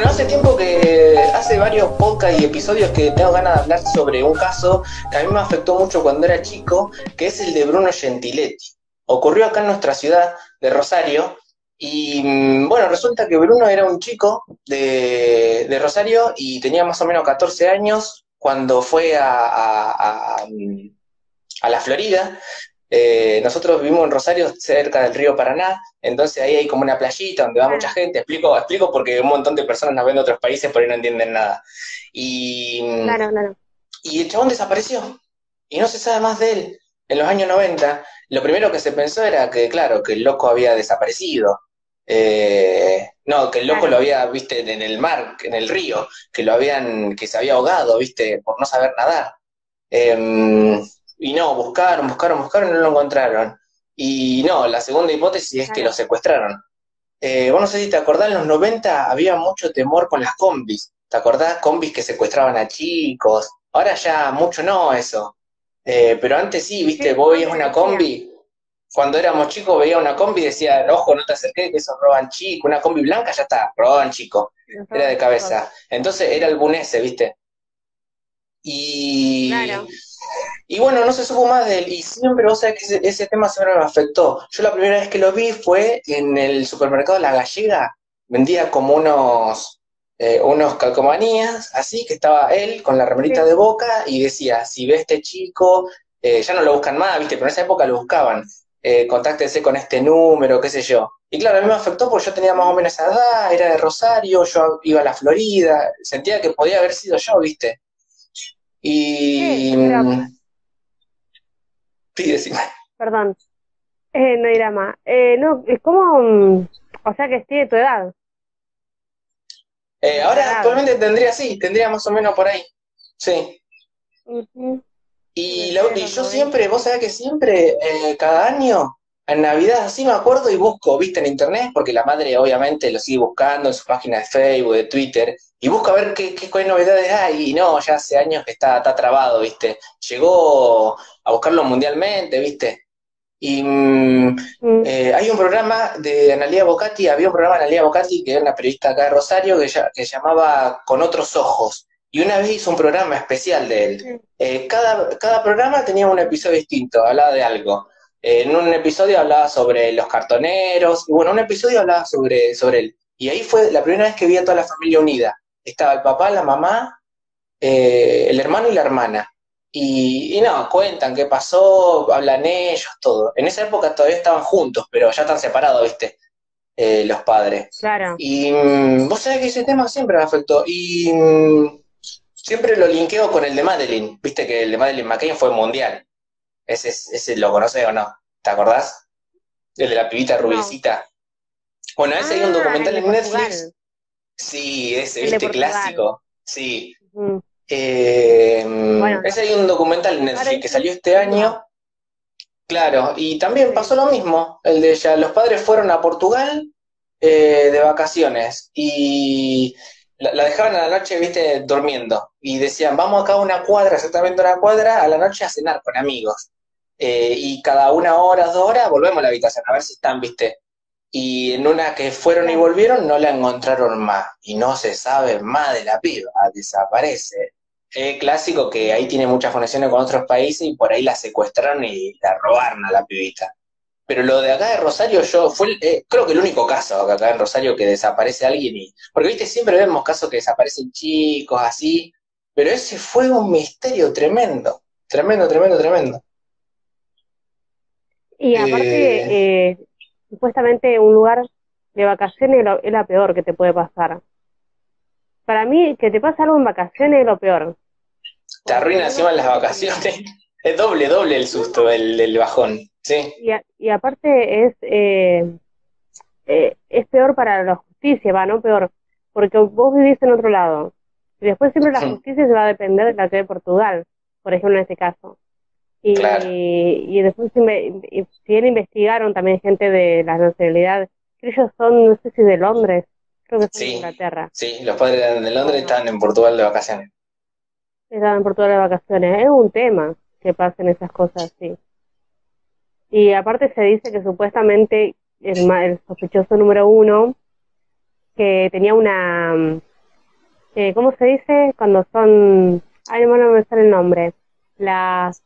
Bueno, hace tiempo que, hace varios podcasts y episodios que tengo ganas de hablar sobre un caso que a mí me afectó mucho cuando era chico, que es el de Bruno Gentiletti. Ocurrió acá en nuestra ciudad de Rosario y mm, bueno, resulta que Bruno era un chico de, de Rosario y tenía más o menos 14 años cuando fue a, a, a la Florida eh, nosotros vivimos en Rosario, cerca del río Paraná, entonces ahí hay como una playita donde va mucha gente. Explico, explico porque un montón de personas nos ven de otros países por ahí no entienden nada. Y, Claro, claro. y el chabón desapareció y no se sabe más de él. En los años 90, lo primero que se pensó era que, claro, que el loco había desaparecido. Eh, no, que el loco Claro. lo había, viste, en el mar, en el río, que lo habían, que se había ahogado, viste, por no saber nadar. Em, y no, buscaron, buscaron, buscaron y no lo encontraron. Y no, la segunda hipótesis es que lo secuestraron. Eh, vos no sé si te acordás, en los 90 había mucho temor con las combis. ¿Te acordás? Combis que secuestraban a chicos. Ahora ya mucho no eso. Eh, pero antes sí, viste, vos veías una combi. Cuando éramos chicos veía una combi y decía, ojo, no te acerques, que eso roban chico. Una combi blanca, ya está, roban chico. Era de cabeza. Entonces era el bunese, viste. Y, Claro. Y bueno, no se supo más de él. Y siempre, vos sabés que ese, tema siempre me afectó. Yo la primera vez que lo vi fue en el supermercado La Gallega. Vendía como unos, eh, unos calcomanías, así, que estaba él con la remerita de boca y decía, si ve este chico, eh, ya no lo buscan más, viste, pero en esa época lo buscaban. Eh, contáctese con este número, qué sé yo. Y claro, a mí me afectó porque yo tenía más o menos esa edad, era de Rosario, yo iba a la Florida, sentía que podía haber sido yo, viste. Y... Sí, decime. Perdón. Eh, no dirá más. Eh, no, es como, mm, o sea que tiene tu edad. Eh, ahora actualmente tendría, sí, tendría más o menos por ahí. Sí. Y, la- y yo siempre, vos sabés que siempre, eh, cada año, en Navidad, así me acuerdo y busco, viste, en internet, porque la madre obviamente lo sigue buscando en su página de Facebook, de Twitter, y busca ver qué, qué, qué novedades hay, y no, ya hace años que está, está trabado, viste. Llegó a buscarlo mundialmente, viste. Y mm, Mm. eh, hay un programa de Analia Bocati, había un programa de Analia Bocati, que era una periodista acá de Rosario, que, ya- que llamaba Con otros ojos. Y una vez hizo un programa especial de él. Eh, cada, cada programa tenía un episodio distinto, hablaba de algo. Eh, en un episodio hablaba sobre los cartoneros, y bueno, un episodio hablaba sobre, sobre él. Y ahí fue la primera vez que vi a toda la familia unida. Estaba el papá, la mamá, eh, el hermano y la hermana. Y, y no, cuentan qué pasó, hablan ellos, todo. En esa época todavía estaban juntos, pero ya están separados, ¿viste? Eh, los padres. Claro. Y mm, vos sabés que ese tema siempre me afectó. Y mm, siempre lo linkeo con el de Madeline. Viste que el de Madeline McCain fue mundial. Ese, es- ese lo conoces o no. ¿Te acordás? El de la pibita rubiecita. Bueno, ese hay un Ah, documental en Netflix. Sí, ese, El viste, clásico. Sí. Eh, Bueno, ese hay un documental en Netflix que salió este año. Claro, y también pasó lo mismo. El de ya, los padres fueron a Portugal eh, de vacaciones y la, la dejaban a la noche, viste, durmiendo. Y decían, vamos acá a una cuadra, exactamente una cuadra, a la noche a cenar con amigos. Eh, y cada una hora, dos horas, volvemos a la habitación a ver si están, viste. Y en una que fueron y volvieron, no la encontraron más. Y no se sabe más de la piba, desaparece. Es clásico que ahí tiene muchas conexiones con otros países y por ahí la secuestraron y la robaron a la pibita. Pero lo de acá de Rosario, yo fue eh, creo que el único caso acá en Rosario que desaparece alguien y. Porque viste, siempre vemos casos que desaparecen chicos, así. Pero ese fue un misterio tremendo. Tremendo, tremendo, tremendo. Y aparte, eh, supuestamente un lugar de vacaciones es la peor que te puede pasar. Para mí, que te pase algo en vacaciones es lo peor. Te arruina encima las vacaciones. Es doble, doble el susto, el, el bajón. Sí, Y, a- y aparte es, eh, eh, es peor para la justicia, va, no peor, porque vos vivís en otro lado. Y después siempre la Sí. justicia se va a depender de la que de Portugal, por ejemplo, en este caso. Y, Claro. y después, y si bien investigaron también gente de la nacionalidad, que ellos son, no sé si de Londres, creo que son de Sí. Inglaterra, sí, los padres eran de Londres Bueno. estaban en Portugal de vacaciones. estaban en Portugal de vacaciones. Es un tema que pasen esas cosas así. Y aparte se dice que supuestamente el, el sospechoso número uno, que tenía una, eh, ¿cómo se dice? Cuando son, ay, no me sale el nombre, las,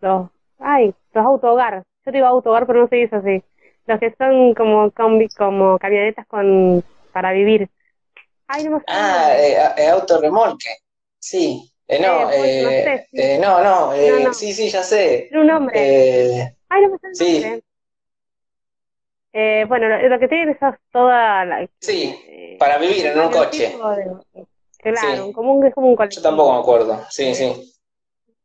los, ay, los autogar, yo digo autogar, pero no se dice así, los que son como combi, como camionetas con, para vivir. Ay, no me sale ah, eh, eh, autorremolque, sí. Eh, no, eh, eh, no, no, eh, sí, sí, ya sé. un nombre. Ay, no me sale el nombre. Eh, bueno, lo, que tiene es toda la... Sí, eh, para vivir en un coche. claro, como un, es como un Yo tampoco me acuerdo, sí, sí.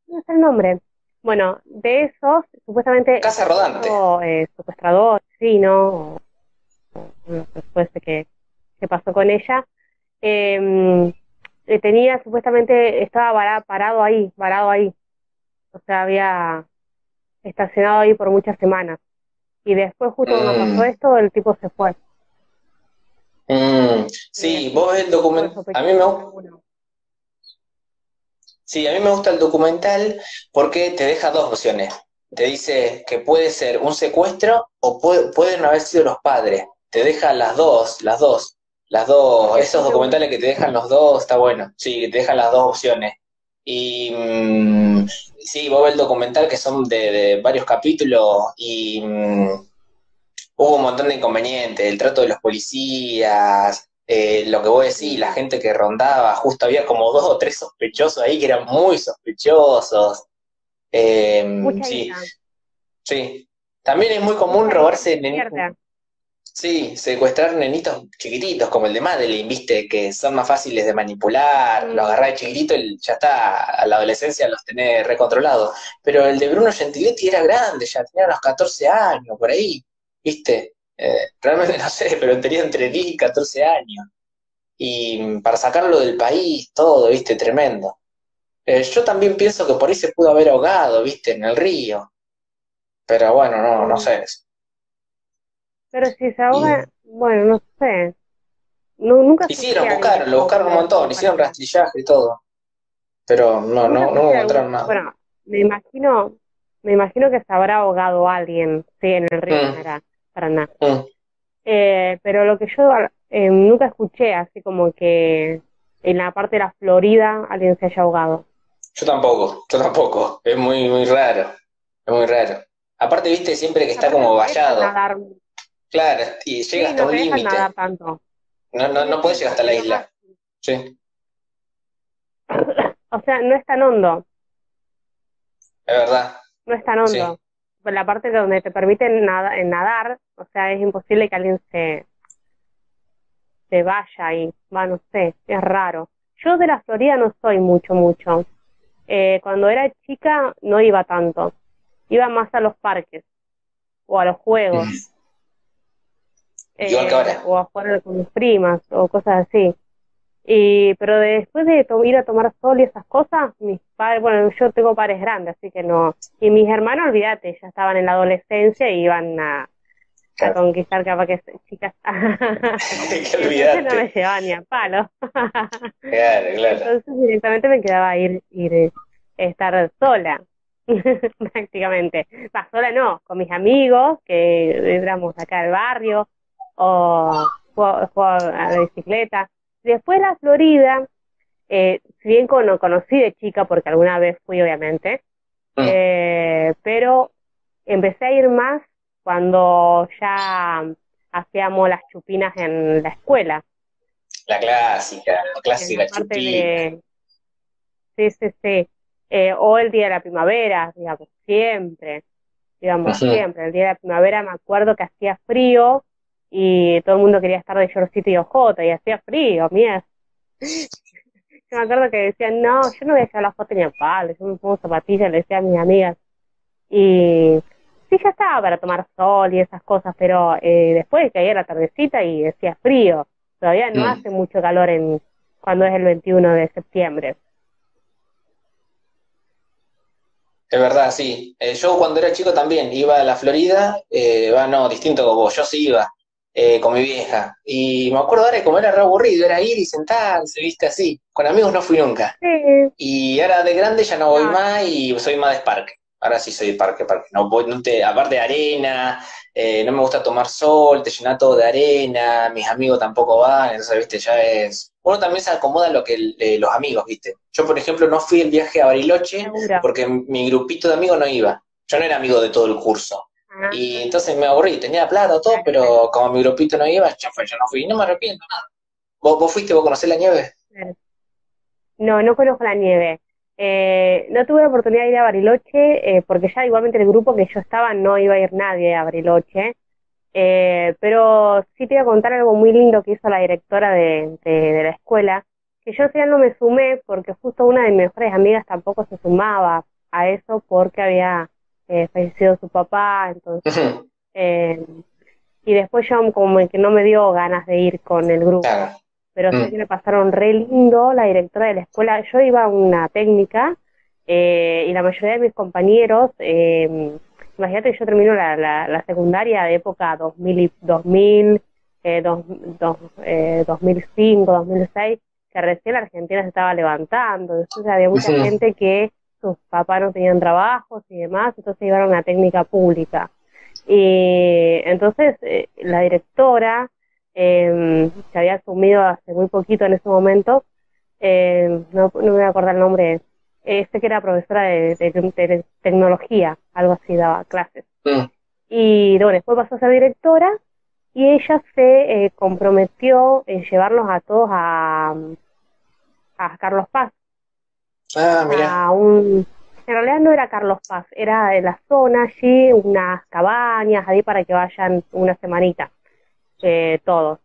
No sé el nombre. Bueno, de esos, supuestamente... Casa rodante. Eh, secuestrador, sí, ¿no? Después de que, que pasó con ella. Em, eh, tenía, supuestamente, estaba parado ahí, varado ahí. O sea, había estacionado ahí por muchas semanas. Y después, justo cuando pasó mm. esto, el tipo se fue. Mm, sí, vos ves el documental. A mí me gusta. Sí, a mí me gusta el documental porque te deja dos opciones. Te dice que puede ser un secuestro o pueden haber sido los padres. Te deja las dos, las dos. Las dos, esos documentales que te dejan los dos, está bueno. Sí, que te dejan las dos opciones. Y mm, sí, vos ves el documental que son de, varios capítulos y mm, hubo un montón de inconvenientes, el trato de los policías, eh, lo que vos decís, la gente que rondaba, justo había como dos o tres sospechosos ahí que eran muy sospechosos. Eh, sí, sí. También es muy común robarse Sí, secuestrar nenitos chiquititos, como el de Madeline, viste, que son más fáciles de manipular, lo agarrás de chiquitito y ya está, a la adolescencia los tenés recontrolados. Pero el de Bruno Gentiletti era grande, ya tenía unos 14 años, por ahí, viste. Eh, realmente no sé, pero tenía entre 10 y 14 años. Y para sacarlo del país, todo, viste, tremendo. Eh, yo también pienso que por ahí se pudo haber ahogado, viste, en el río. Pero bueno, no, no sé. Pero si se ahoga, bueno, no sé. No, nunca Hicieron, buscaron, lo buscaron un montón, hicieron rastrillaje y todo. Pero no, no, no encontraron nada. Bueno, me imagino, me imagino que se habrá ahogado alguien, sí, en el río, mm. para nada. Mm. Eh, pero lo que yo eh, nunca escuché, así como que en la parte de la Florida alguien se haya ahogado. Yo tampoco, yo tampoco. Es muy, muy raro. Es muy raro. Aparte, viste, siempre que está como vallado. Claro, y llega hasta un límite. No, no, no puedes llegar hasta la isla. Sí. O sea, no es tan hondo. Es verdad. No es tan hondo. Pues la parte donde te permiten nada, nadar, o sea, es imposible que alguien se, se vaya y, va, no sé, es raro. Yo de la Florida no soy mucho, mucho. Eh, cuando era chica no iba tanto. Iba más a los parques o a los juegos. Eh, o a jugar con mis primas o cosas así. Y, pero después de ir a tomar sol y esas cosas, mis padres, bueno, yo tengo padres grandes, así que no. Y mis hermanos, olvídate, ya estaban en la adolescencia y iban a, a conquistar capaz que chicas. Entonces no me llevaban ni a palo. claro, claro. Entonces directamente me quedaba ir, ir estar sola, prácticamente. Sola no, con mis amigos, que éramos acá del barrio, o juego, a la bicicleta. Después la Florida, eh, si bien no conocí de chica, porque alguna vez fui obviamente, mm. eh, pero empecé a ir más cuando ya hacíamos las chupinas en la escuela. La clásica, la clásica chupina. Sí, sí, sí. Eh, o el día de la primavera, digamos, siempre, digamos, siempre. El día de la primavera me acuerdo que hacía frío y todo el mundo quería estar de shortcito y ojota y hacía frío, mía. Yo me acuerdo que decían, no, yo no voy a llevar la foto ni a palo, yo me pongo zapatillas, le decía a mis amigas. Y sí, ya estaba para tomar sol y esas cosas, pero eh, después caía la tardecita y decía frío. Todavía no mm. hace mucho calor en cuando es el 21 de septiembre. Es verdad, sí. Eh, yo cuando era chico también iba a la Florida, eh, va, no, distinto como vos, yo sí iba. Eh, con mi vieja. Y me acuerdo ahora como era re aburrido, era ir y sentarse, viste, así. Con amigos no fui nunca. Y ahora de grande ya no voy ah. más y soy más de parque. Ahora sí soy de parque, parque. No voy, no te, aparte de arena, eh, no me gusta tomar sol, te llena todo de arena, mis amigos tampoco van, entonces, viste, ya es, uno también se acomoda lo que los amigos, ¿viste? Yo, por ejemplo, no fui el viaje a Bariloche porque mi grupito de amigos no iba. Yo no era amigo de todo el curso. Y entonces me aburrí, tenía plata, todo, pero como mi grupito no iba, ya fue, yo no fui, no me arrepiento nada. ¿Vos, vos fuiste, vos conocés la nieve? No, no conozco la nieve. Eh, no tuve la oportunidad de ir a Bariloche eh, porque ya igualmente el grupo que yo estaba no iba a ir nadie a Bariloche. Eh, pero sí te voy a contar algo muy lindo que hizo la directora de, de, la escuela, que yo al final no me sumé porque justo una de mis mejores amigas tampoco se sumaba a eso porque había fallecido su papá, entonces... y después yo como que no me dio ganas de ir con el grupo. Pero sí mm. que me pasaron re lindo, la directora de la escuela, yo iba a una técnica eh, y la mayoría de mis compañeros, eh, imagínate que yo termino la, la, secundaria de época 2000, 2000 eh, 2005, 2006, que recién la Argentina se estaba levantando, entonces había mucha gente que sus papás no tenían trabajos y demás, entonces iban a una técnica pública. Y entonces eh, la directora eh, se había asumido hace muy poquito en ese momento, eh, no, no, me voy a acordar el nombre, este que era profesora de, tecnología, algo así, daba clases. Y bueno, después pasó a ser directora y ella se eh, comprometió en llevarlos a todos a, a Carlos Paz. Ah, mira. A un, en realidad no era Carlos Paz, era de la zona allí, unas cabañas ahí para que vayan una semanita eh, todos.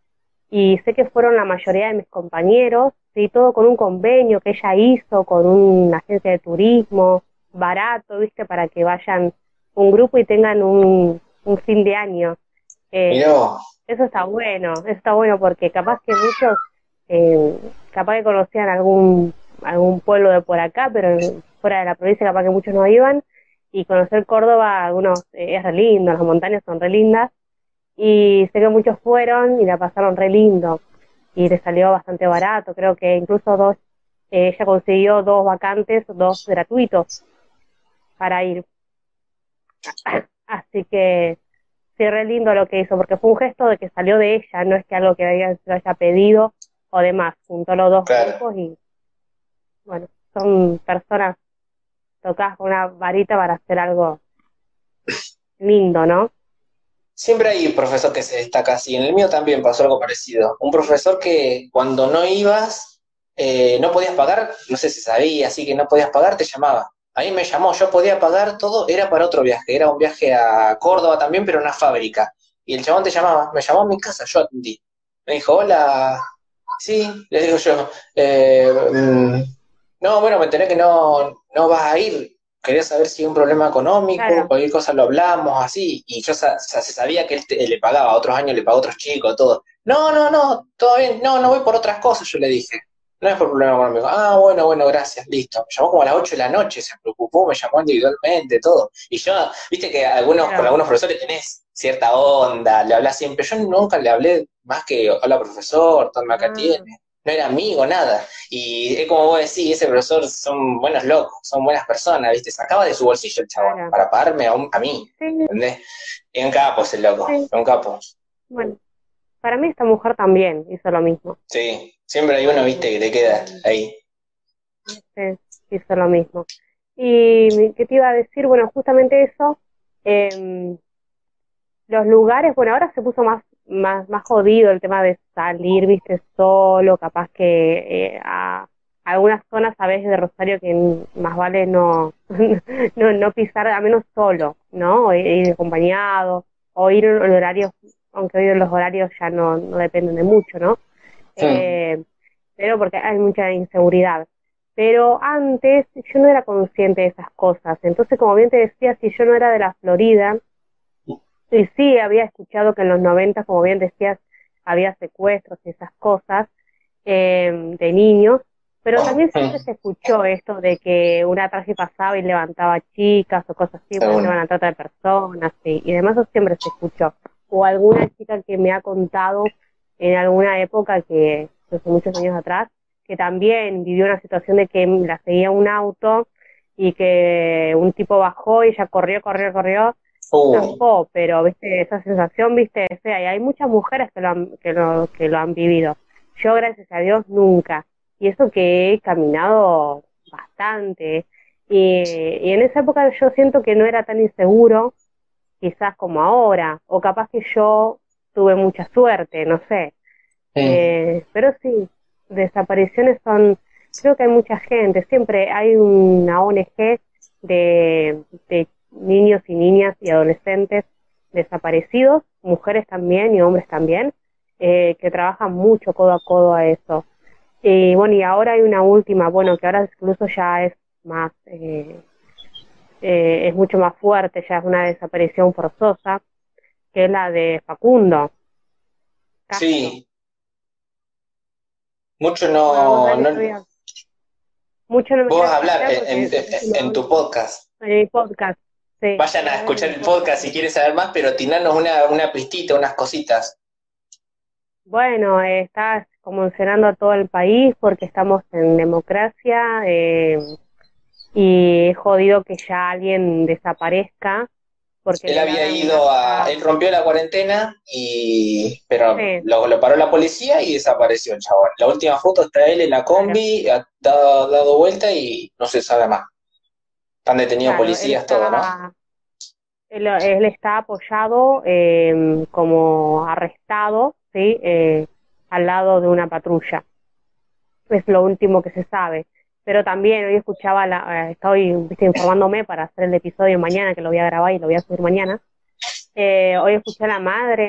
Y sé que fueron la mayoría de mis compañeros, sí, todo con un convenio que ella hizo con una agencia de turismo, barato, viste, para que vayan un grupo y tengan un, un fin de año. Eh, eso está bueno, eso está bueno porque capaz que muchos, eh, capaz que conocían algún, algún pueblo de por acá, pero fuera de la provincia capaz que muchos no iban, y conocer Córdoba, algunos eh, es re lindo, las montañas son re lindas, y sé que muchos fueron y la pasaron re lindo. Y le salió bastante barato, creo que incluso dos, eh, ella consiguió dos vacantes, dos gratuitos para ir. Así que sí, re lindo lo que hizo, porque fue un gesto de que salió de ella, no es que algo que ella se haya pedido o demás, juntó los dos grupos y bueno, son personas tocadas con una varita para hacer algo lindo, ¿no? Siempre hay un profesor que se destaca así. En el mío también pasó algo parecido. Un profesor que cuando no ibas, eh, no podías pagar, no sé si sabía, así que no podías pagar, te llamaba. A mí me llamó, yo podía pagar todo, era para otro viaje, era un viaje a Córdoba también, pero una fábrica. Y el chabón te llamaba, me llamó a mi casa, yo atendí. Me dijo, hola, sí, le digo yo, eh, mm, no, bueno, me enteré que no, no vas a ir, quería saber si hay un problema económico, cualquier cosa lo hablamos, así, y yo se sabía que él, le pagaba, otros años le pagó a otros chicos, todo. No, no, no, todo bien, no, no voy por otras cosas, yo le dije. No es por problema económico. Ah, bueno, bueno, gracias, listo. Me llamó como a las 8 de la noche, se preocupó, me llamó individualmente, todo. Y yo, viste que algunos, con algunos profesores tenés cierta onda, le hablas siempre. Yo nunca le hablé más que, hola profesor, todo acá mm. tiene no era amigo, nada. Y es como vos decís, ese profesor son buenos locos, son buenas personas, ¿viste? Sacaba de su bolsillo el chaval para pagarme a, mí, ¿entendés? Es un capo ese loco, es un capo. Bueno, para mí esta mujer también hizo lo mismo. Sí, siempre hay uno, ¿viste? Que te queda ahí. Sí, hizo lo mismo. Y qué te iba a decir, bueno, justamente eso, eh, los lugares, bueno, ahora se puso más más, más jodido el tema de salir, viste, solo, capaz que eh, a algunas zonas, a veces de Rosario, que más vale no, no, no pisar, a menos solo, ¿no? O ir acompañado, o ir en horarios, aunque hoy los horarios ya no, no dependen de mucho, ¿no? Eh, pero porque hay mucha inseguridad. Pero antes yo no era consciente de esas cosas. Entonces, como bien te decía, si yo no era de la Florida, y sí, había escuchado que en los 90, como bien decías, había secuestros y esas cosas eh, de niños, pero también siempre se escuchó esto de que una traje pasaba y levantaba chicas o cosas así, bueno, iban a tratar de personas y, y demás, eso siempre se escuchó. O alguna chica que me ha contado en alguna época que, hace muchos años atrás, que también vivió una situación de que la seguía un auto y que un tipo bajó y ella corrió, corrió, corrió Oh. pero viste esa sensación, viste, hay muchas mujeres que lo han, que lo, que lo han vivido. Yo, gracias a Dios, nunca. Y eso que he caminado bastante. Y, y en esa época yo siento que no era tan inseguro, quizás como ahora, o capaz que yo tuve mucha suerte, no sé. Eh, pero sí, desapariciones son, creo que hay mucha gente, siempre hay una ONG de, de niños y niñas y adolescentes desaparecidos, mujeres también y hombres también, eh, que trabajan mucho codo a codo a eso. Y bueno, y ahora hay una última, bueno, que ahora incluso ya es más, eh, eh, es mucho más fuerte, ya es una desaparición forzosa, que es la de Facundo. Sí. Mucho no... no... Mucho no Vos hablar en, en, tu podcast. En mi podcast, sí. Vayan a escuchar el podcast si quieren saber más, pero tiranos una, una pistita, unas cositas. Bueno, está conmocionando a todo el país porque estamos en democracia eh, y es jodido que ya alguien desaparezca. Porque él había ido a. Él rompió la cuarentena, y pero lo, paró la policía y desapareció el chabón. La última foto está él en la combi, ha dado, vuelta y no se sabe más. Están detenidos policías, todo, ¿no? Él, él está apoyado eh, como arrestado ¿sí? Eh, al lado de una patrulla. Es lo último que se sabe. Pero también hoy escuchaba, la, eh, estoy informándome para hacer el episodio mañana, que lo voy a grabar y lo voy a subir mañana. Eh, hoy escuché a la madre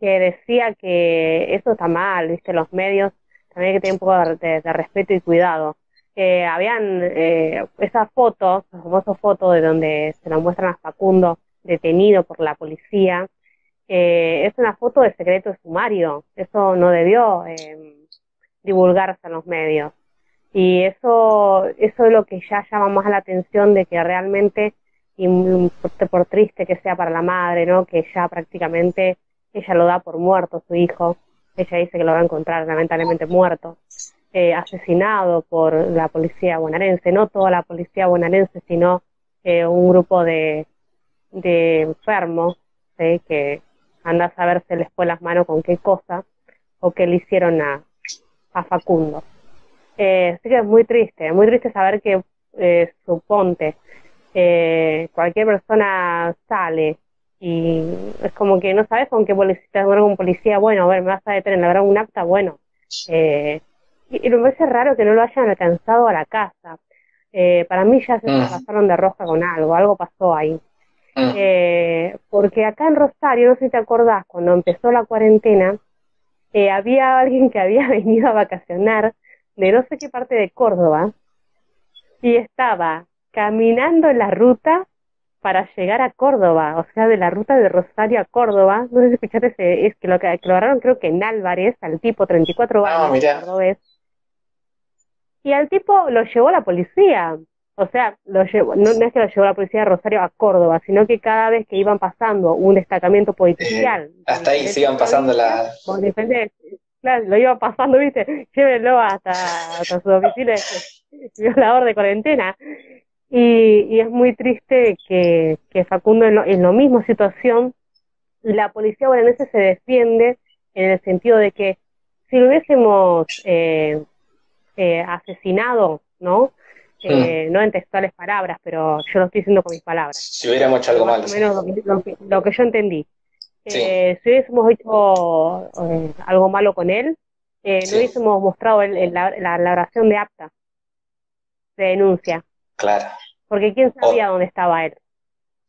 que decía que eso está mal, viste, los medios también hay que tener un poco de, respeto y cuidado. Habían eh, esas fotos, las famosas fotos de donde se nos muestran a Facundo detenido por la policía, eh, es una foto de secreto sumario. Eso no debió eh, divulgarse en los medios. Y eso, eso es lo que ya llama más la atención de que realmente, y por, triste que sea para la madre, ¿no? Que ya prácticamente ella lo da por muerto su hijo. Ella dice que lo va a encontrar lamentablemente muerto. Eh, asesinado por la policía bonaerense, no toda la policía bonaerense, sino eh, un grupo de, de enfermos ¿sí? que anda a saber si les fue las manos con qué cosa o qué le hicieron a, a Facundo. Eh, así que es muy triste, muy triste saber que eh, suponte eh, cualquier persona sale y es como que no sabes con qué policía, bueno, con policía, bueno, a ver, me vas a detener, habrá un acta, bueno. Eh, y, me parece raro que no lo hayan alcanzado a la casa. Eh, para mí ya se mm. pasaron de roja con algo, algo pasó ahí. Mm. Eh, porque acá en Rosario, no sé si te acordás, cuando empezó la cuarentena, eh, había alguien que había venido a vacacionar de no sé qué parte de Córdoba y estaba caminando en la ruta para llegar a Córdoba, o sea, de la ruta de Rosario a Córdoba. No sé si escuchaste, ese, es que lo, que lo agarraron creo que en Álvarez, al tipo 34 ah, años, Y al tipo lo llevó la policía. O sea, lo llevó, no, es que lo llevó la policía de Rosario a Córdoba, sino que cada vez que iban pasando un destacamiento policial. hasta ahí se iban pasando la. Claro, lo iban pasando, viste, llévenlo hasta, hasta su domicilio violador de cuarentena. Y, y es muy triste que, que Facundo en, lo, en la misma situación, la policía bonaerense se defiende en el sentido de que si lo hubiésemos eh, eh, asesinado, ¿no? Eh, no en textuales palabras, pero yo lo estoy diciendo con mis palabras. Si hubiéramos hecho algo. Menos lo, que, yo entendí. Eh, si hubiésemos hecho eh, algo malo con él, no hubiésemos mostrado el, la, la, oración de apta, de denuncia. Claro. Porque quién sabía dónde estaba él.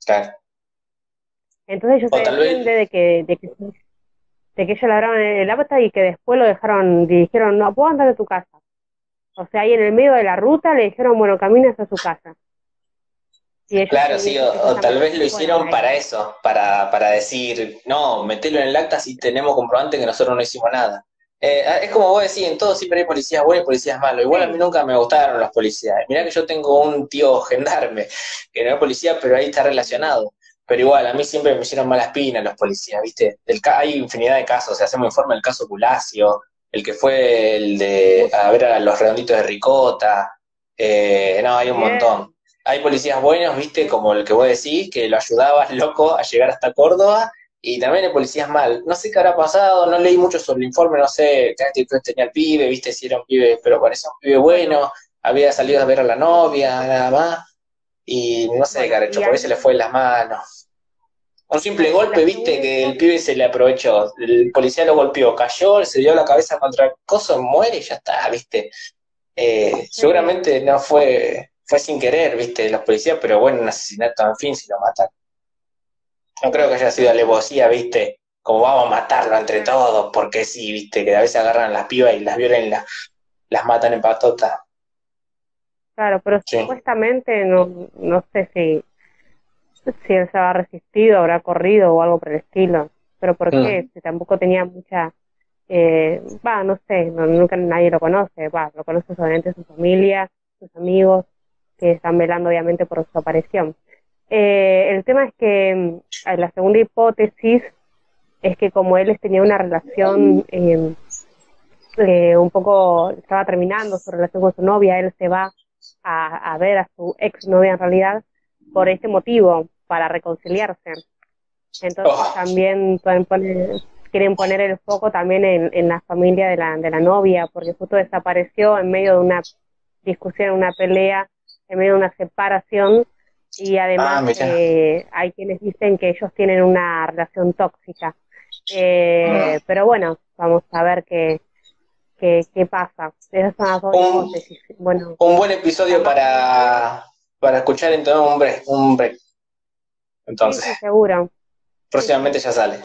Claro. Entonces yo se defiende de que, de que de que ellos en el apta y que después lo dejaron, dijeron, no, puedo andar de tu casa. O sea, ahí en el medio de la ruta le dijeron, bueno, caminas a su casa. claro, sí, o, tal vez lo hicieron para eso, para, para decir, no, metelo en el acta si tenemos comprobante que nosotros no hicimos nada. Eh, ah, es como vos decís, en todo siempre hay policías buenos y policías malos. Igual a mí nunca me gustaron los policías. Mirá que yo tengo un tío gendarme, que no es policía, pero ahí está relacionado. Pero igual, a mí siempre me hicieron malas pinas los policías, ¿viste? hay infinidad de casos, o sea, hacemos informe el caso Culacio, el que fue el de a ver a los redonditos de ricota, eh, no, hay un montón. Hay policías buenos, viste, como el que vos decís, que lo ayudabas loco a llegar hasta Córdoba, y también el policía es mal. No sé qué habrá pasado, no leí mucho sobre el informe, no sé qué actitud tenía el pibe, viste si era un pibe, pero parecía un pibe bueno, había salido a ver a la novia, nada más, y no sé qué habrá hecho, por ahí se le fue en las manos. Un simple golpe, viste, que el pibe se le aprovechó, el policía lo golpeó, cayó, se dio la cabeza contra el coso, muere y ya está, viste. Eh, seguramente no fue, fue sin querer, viste, los policías, pero bueno, un asesinato, en fin, si lo matan. No creo que haya sido alevosía, viste, como vamos a matarlo entre todos, porque sí, viste, que a veces agarran las pibas y las violen y las, matan en patota. Claro, pero supuestamente no, no sé si, si él se ha resistido, habrá corrido o algo por el estilo. Pero ¿por qué? Si tampoco tenía mucha... Eh, va, no sé, nunca nadie lo conoce, va, lo conoce solamente su familia, sus amigos, que están velando obviamente por su aparición. Eh, el tema es que mm, la segunda hipótesis es que como él tenía una relación em, eh, un poco, estaba terminando su relación con su novia, él se va a, ver a su ex novia en realidad por este motivo, para reconciliarse. Entonces oh. también quieren poner el foco también en, la familia de la, de la novia, porque justo desapareció en medio de una discusión, una pelea, en medio de una separación y además ah, eh, hay quienes dicen que ellos tienen una relación tóxica. Eh, ah. Pero bueno, vamos a ver qué, qué, qué pasa. Esas son las dos un. Bueno, un buen episodio para, para escuchar entonces un break. Un break. Entonces, sí, seguro. Próximamente ya sale.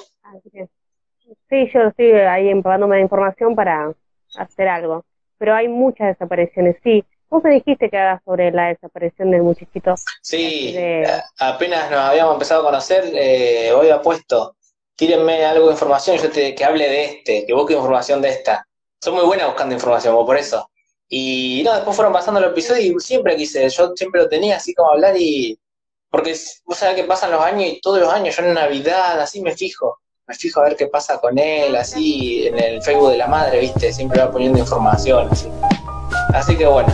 Sí, yo estoy ahí empapándome de información para hacer algo. Pero hay muchas desapariciones, sí. Vos me dijiste que hagas sobre la desaparición del muchachito. Sí, apenas nos habíamos empezado a conocer, eh, hoy apuesto, tírenme algo de información, yo te, que hable de este, que busque información de esta. Soy muy buena buscando información, por eso. Y no, después fueron pasando los episodios y siempre quise, yo siempre lo tenía así como hablar y... Porque vos sabés que pasan los años y todos los años, yo en Navidad, así me fijo. Me fijo a ver qué pasa con él, así en el Facebook de la madre, viste, siempre va poniendo información, así. Así que bueno,